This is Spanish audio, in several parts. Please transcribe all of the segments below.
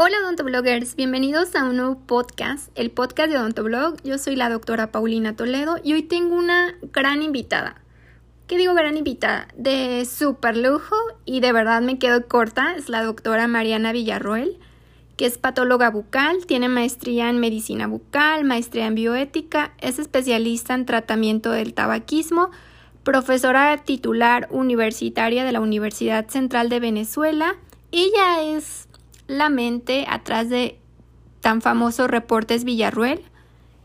Hola odontobloggers, bienvenidos a un nuevo podcast, el podcast de Odontoblog. Yo soy la doctora Paulina Toledo y hoy tengo una gran invitada. ¿Qué digo gran invitada? De súper lujo y de verdad me quedo corta. Es la doctora Mariana Villarroel, que es patóloga bucal, tiene maestría en medicina bucal, maestría en bioética, es especialista en tratamiento del tabaquismo, profesora titular universitaria de la Universidad Central de Venezuela. Ella es la mente atrás de tan famoso Reportes Villarruel,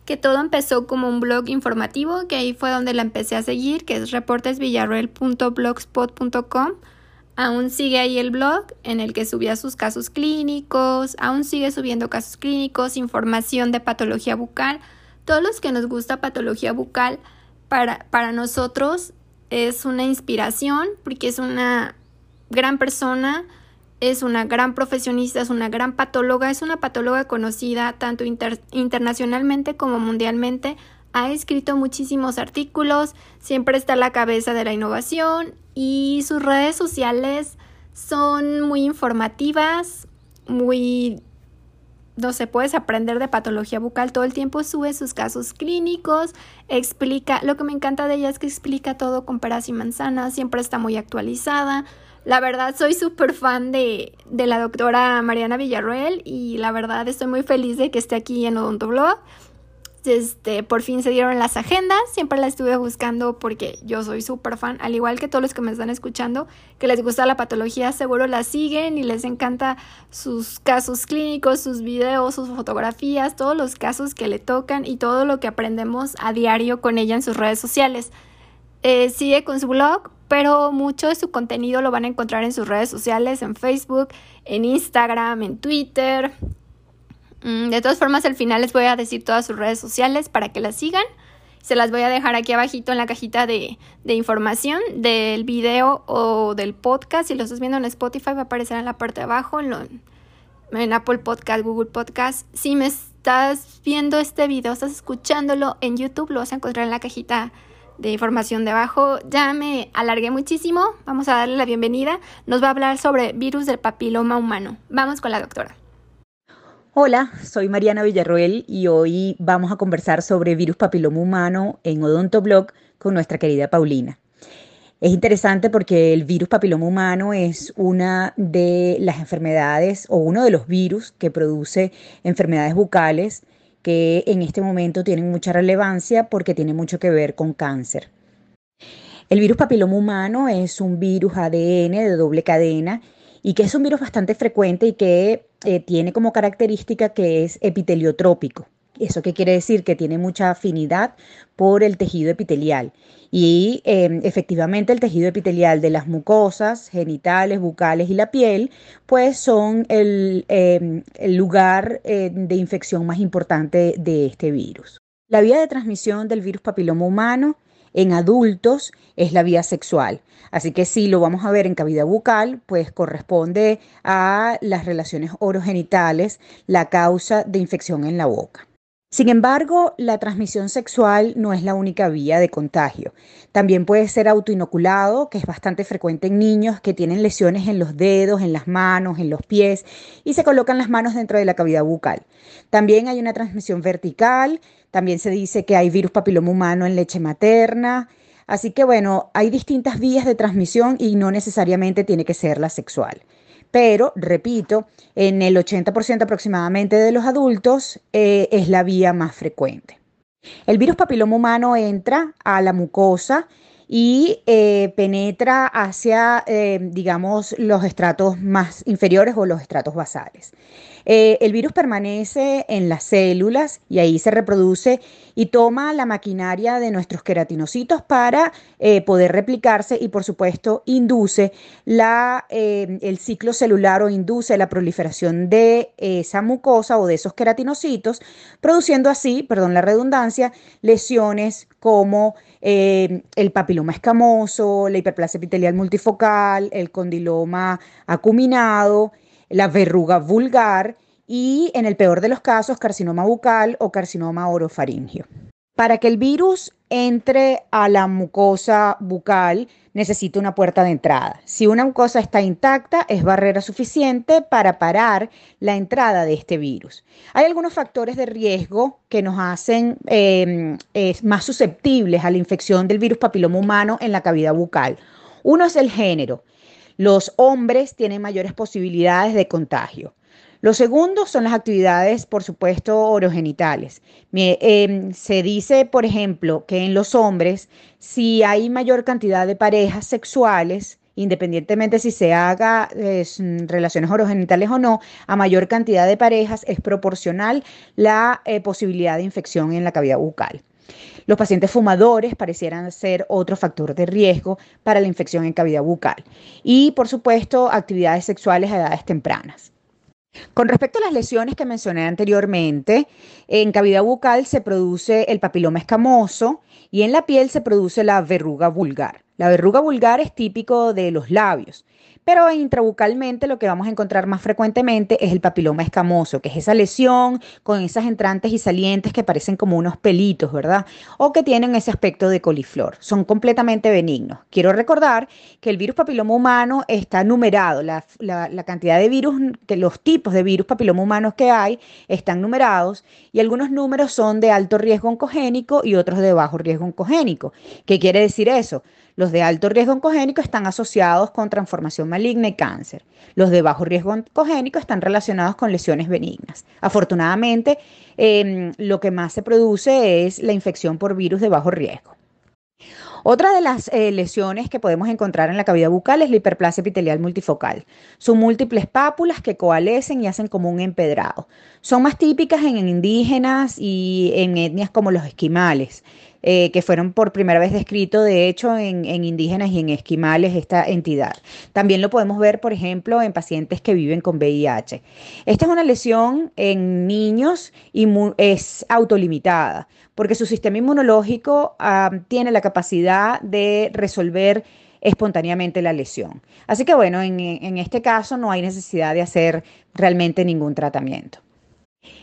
que todo empezó como un blog informativo, que ahí fue donde la empecé a seguir, que es reportesvillarruel.blogspot.com. Aún sigue ahí el blog en el que subía sus casos clínicos, aún sigue subiendo casos clínicos, información de patología bucal. Todos los que nos gusta patología bucal, para, para nosotros es una inspiración porque es una gran persona, es una gran profesionista, es una gran patóloga, es una patóloga conocida tanto internacionalmente como mundialmente. Ha escrito muchísimos artículos, siempre está a la cabeza de la innovación y sus redes sociales son muy informativas, muy no sé, puedes aprender de patología bucal todo el tiempo, sube sus casos clínicos, explica, lo que me encanta de ella es que explica todo con peras y manzanas, siempre está muy actualizada, la verdad, soy súper fan de, de, la doctora Mariana Villarroel y la verdad estoy muy feliz de que esté aquí en Odontoblog. Este, por fin se dieron las agendas, siempre la estuve buscando porque yo soy súper fan, al igual que todos los que me están escuchando, que les gusta la patología, seguro la siguen y les encanta sus casos clínicos, sus videos, sus fotografías, todos los casos que le tocan y todo lo que aprendemos a diario con ella en sus redes sociales. Eh, sigue con su blog, pero mucho de su contenido lo van a encontrar en sus redes sociales, en Facebook, en Instagram, en Twitter. Mm, de todas formas, al final les voy a decir todas sus redes sociales para que las sigan. Se las voy a dejar aquí abajito en la cajita de, información del video o del podcast. Si lo estás viendo en Spotify va a aparecer en la parte de abajo, en, en Apple Podcast, Google Podcast. Si me estás viendo este video, estás escuchándolo en YouTube, lo vas a encontrar en la cajita de información debajo. Ya me alargué muchísimo. Vamos a darle la bienvenida. Nos va a hablar sobre virus del papiloma humano. Vamos con la doctora. Hola, soy Mariana Villarroel y hoy vamos a conversar sobre virus papiloma humano en Odontoblog con nuestra querida Paulina. Es interesante porque el virus papiloma humano es una de las enfermedades o uno de los virus que produce enfermedades bucales que en este momento tienen mucha relevancia porque tiene mucho que ver con cáncer. El virus papiloma humano es un virus ADN de doble cadena y que es un virus bastante frecuente y que eh, tiene como característica que es epiteliotrópico. ¿Eso qué quiere decir? Que tiene mucha afinidad por el tejido epitelial. Y em, efectivamente el tejido epitelial de las mucosas, genitales, bucales y la piel, pues son el, em, lugar eh, de infección más importante de este virus. La vía de transmisión del virus papiloma humano en adultos es la vía sexual. Así que si lo vamos a ver en cavidad bucal, pues corresponde a las relaciones orogenitales la causa de infección en la boca. Sin embargo, la transmisión sexual no es la única vía de contagio. También puede ser autoinoculado, que es bastante frecuente en niños que tienen lesiones en los dedos, en las manos, en los pies y se colocan las manos dentro de la cavidad bucal. También hay una transmisión vertical, también se dice que hay virus papiloma humano en leche materna. Así que bueno, hay distintas vías de transmisión y no necesariamente tiene que ser la sexual pero repito, en el 80% aproximadamente de los adultos eh, es la vía más frecuente. El virus papiloma humano entra a la mucosa y eh, penetra hacia, eh, digamos, los estratos más inferiores o los estratos basales. El virus permanece en las células y ahí se reproduce y toma la maquinaria de nuestros queratinocitos para poder replicarse y, por supuesto, induce la, el ciclo celular o induce la proliferación de esa mucosa o de esos queratinocitos, produciendo así, perdón la redundancia, lesiones como el papiloma escamoso, la hiperplasia epitelial multifocal, el condiloma acuminado, la verruga vulgar y, en el peor de los casos, carcinoma bucal o carcinoma orofaringio. Para que el virus entre a la mucosa bucal, necesita una puerta de entrada. Si una mucosa está intacta, es barrera suficiente para parar la entrada de este virus. Hay algunos factores de riesgo que nos hacen em, más susceptibles a la infección del virus papiloma humano en la cavidad bucal. Uno es el género. Los hombres tienen mayores posibilidades de contagio. Lo segundo son las actividades, por supuesto, orogenitales. Em, se dice, por ejemplo, que en los hombres, si hay mayor cantidad de parejas sexuales, independientemente si se haga relaciones orogenitales o no, a mayor cantidad de parejas es proporcional la eh, posibilidad de infección en la cavidad bucal. Los pacientes fumadores parecieran ser otro factor de riesgo para la infección en cavidad bucal. Y, por supuesto, actividades sexuales a edades tempranas. Con respecto a las lesiones que mencioné anteriormente, en cavidad bucal se produce el papiloma escamoso y en la piel se produce la verruga vulgar. La verruga vulgar es típico de los labios pero intrabucalmente lo que vamos a encontrar más frecuentemente es el papiloma escamoso, que es esa lesión con esas entrantes y salientes que parecen como unos pelitos, ¿verdad? O que tienen ese aspecto de coliflor. Son completamente benignos. Quiero recordar que el virus papiloma humano está numerado. La, cantidad de virus, que los tipos de virus papiloma humanos que hay están numerados y algunos números son de alto riesgo oncogénico y otros de bajo riesgo oncogénico. ¿Qué quiere decir eso? Los de alto riesgo oncogénico están asociados con transformación maligna y cáncer. Los de bajo riesgo oncogénico están relacionados con lesiones benignas. Afortunadamente, em, lo que más se produce es la infección por virus de bajo riesgo. Otra de las eh, lesiones que podemos encontrar en la cavidad bucal es la hiperplasia epitelial multifocal. Son múltiples pápulas que coalescen y hacen como un empedrado. Son más típicas en indígenas y en etnias como los esquimales. Eh, que fueron por primera vez descritos, de hecho, en, indígenas y en esquimales esta entidad. También lo podemos ver, por ejemplo, en pacientes que viven con VIH. Esta es una lesión en niños y es autolimitada, porque su sistema inmunológico tiene la capacidad de resolver espontáneamente la lesión. Así que bueno, en este caso no hay necesidad de hacer realmente ningún tratamiento.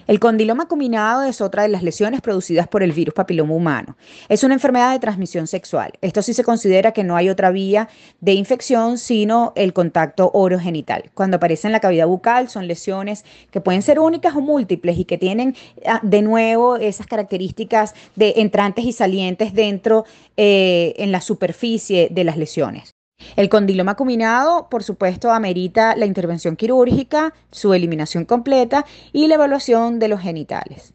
El condiloma combinado es otra de las lesiones producidas por el virus papiloma humano. Es una enfermedad de transmisión sexual. Esto sí se considera que no hay otra vía de infección sino el contacto orogenital. Cuando aparece en la cavidad bucal son lesiones que pueden ser únicas o múltiples y que tienen ah, de nuevo esas características de entrantes y salientes dentro eh, en la superficie de las lesiones. El condiloma combinado, por supuesto, amerita la intervención quirúrgica, su eliminación completa y la evaluación de los genitales.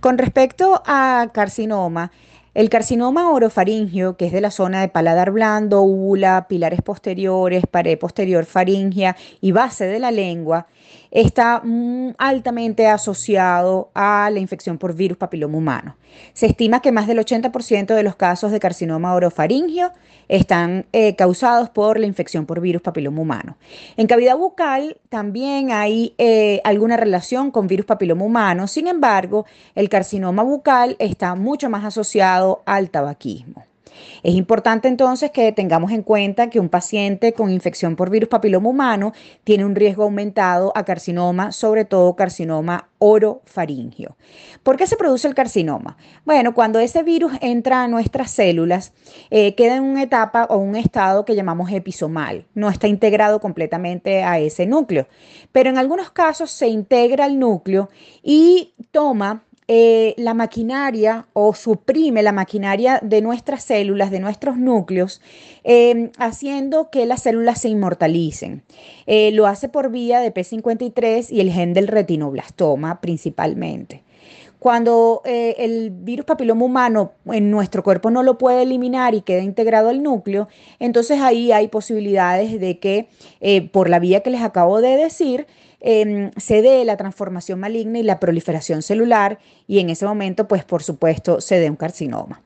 Con respecto a carcinoma, el carcinoma orofaringio, que es de la zona de paladar blando, úvula, pilares posteriores, pared posterior faringea y base de la lengua, está mm, altamente asociado a la infección por virus papiloma humano. Se estima que más del 80% de los casos de carcinoma orofaringio están eh, causados por la infección por virus papiloma humano. En cavidad bucal también hay eh, alguna relación con virus papiloma humano, sin embargo, el carcinoma bucal está mucho más asociado al tabaquismo. Es importante entonces que tengamos en cuenta que un paciente con infección por virus papiloma humano tiene un riesgo aumentado a carcinoma, sobre todo carcinoma orofaringio. ¿Por qué se produce el carcinoma? Bueno, cuando ese virus entra a nuestras células, eh, queda en una etapa o un estado que llamamos episomal. No está integrado completamente a ese núcleo, pero en algunos casos se integra al núcleo y toma eh, la maquinaria o suprime la maquinaria de nuestras células, de nuestros núcleos, em, haciendo que las células se inmortalicen. Eh, lo hace por vía de P53 y el gen del retinoblastoma principalmente. Cuando eh, el virus papiloma humano en nuestro cuerpo no lo puede eliminar y queda integrado al núcleo, entonces ahí hay posibilidades de que por la vía que les acabo de decir, Em, se dé la transformación maligna y la proliferación celular y en ese momento, pues por supuesto, se dé un carcinoma.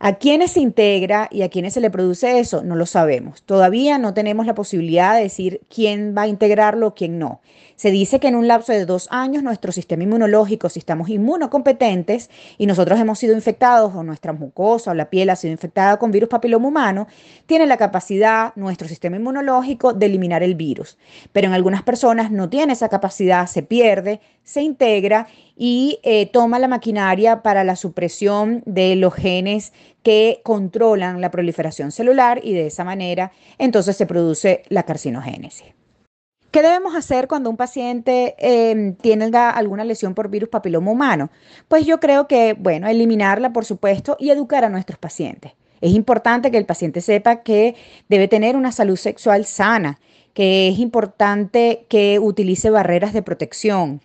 ¿A quiénes se integra y a quiénes se le produce eso? No lo sabemos. Todavía no tenemos la posibilidad de decir quién va a integrarlo o quién no. Se dice que en un lapso de dos años nuestro sistema inmunológico, si estamos inmunocompetentes y nosotros hemos sido infectados o nuestra mucosa o la piel ha sido infectada con virus papiloma humano, tiene la capacidad nuestro sistema inmunológico de eliminar el virus. Pero en algunas personas no tiene esa capacidad, se pierde, se integra y eh, toma la maquinaria para la supresión de los genes que controlan la proliferación celular y de esa manera entonces se produce la carcinogénesis. ¿Qué debemos hacer cuando un paciente eh, tiene alguna lesión por virus papiloma humano? Pues yo creo que, bueno, eliminarla, por supuesto, y educar a nuestros pacientes. Es importante que el paciente sepa que debe tener una salud sexual sana, que es importante que utilice barreras de protección,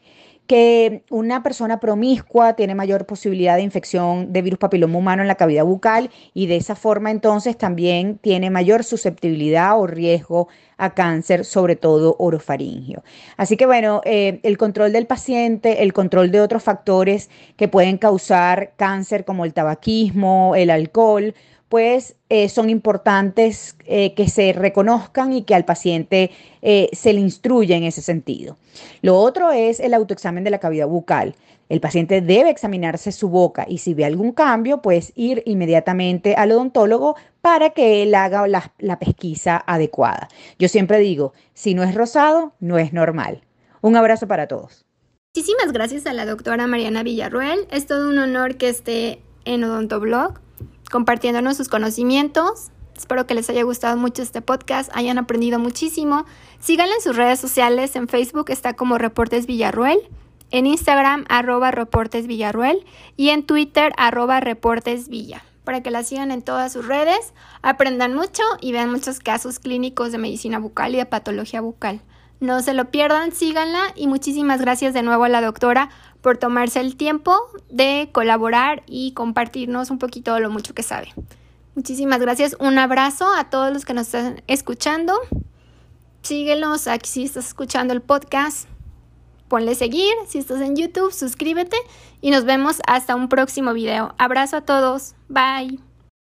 que una persona promiscua tiene mayor posibilidad de infección de virus papiloma humano en la cavidad bucal y de esa forma entonces también tiene mayor susceptibilidad o riesgo a cáncer, sobre todo orofaringio. Así que bueno, eh, el control del paciente, el control de otros factores que pueden causar cáncer como el tabaquismo, el alcohol, pues eh, son importantes eh, que se reconozcan y que al paciente eh, se le instruya en ese sentido. Lo otro es el autoexamen de la cavidad bucal. El paciente debe examinarse su boca y si ve algún cambio, pues ir inmediatamente al odontólogo para que él haga la, la pesquisa adecuada. Yo siempre digo, si no es rosado, no es normal. Un abrazo para todos. Muchísimas gracias a la doctora Mariana Villarruel. Es todo un honor que esté en Odontoblog compartiéndonos sus conocimientos. Espero que les haya gustado mucho este podcast, hayan aprendido muchísimo. Síganle en sus redes sociales, en Facebook está como Reportes Villarruel, en Instagram arroba Reportes Villarruel y en Twitter arroba Reportes Villa. Para que la sigan en todas sus redes, aprendan mucho y vean muchos casos clínicos de medicina bucal y de patología bucal. No se lo pierdan, síganla y muchísimas gracias de nuevo a la doctora por tomarse el tiempo de colaborar y compartirnos un poquito de lo mucho que sabe. Muchísimas gracias, un abrazo a todos los que nos están escuchando. Síguenos aquí si estás escuchando el podcast. Ponle seguir, si estás en YouTube, suscríbete y nos vemos hasta un próximo video. Abrazo a todos, bye.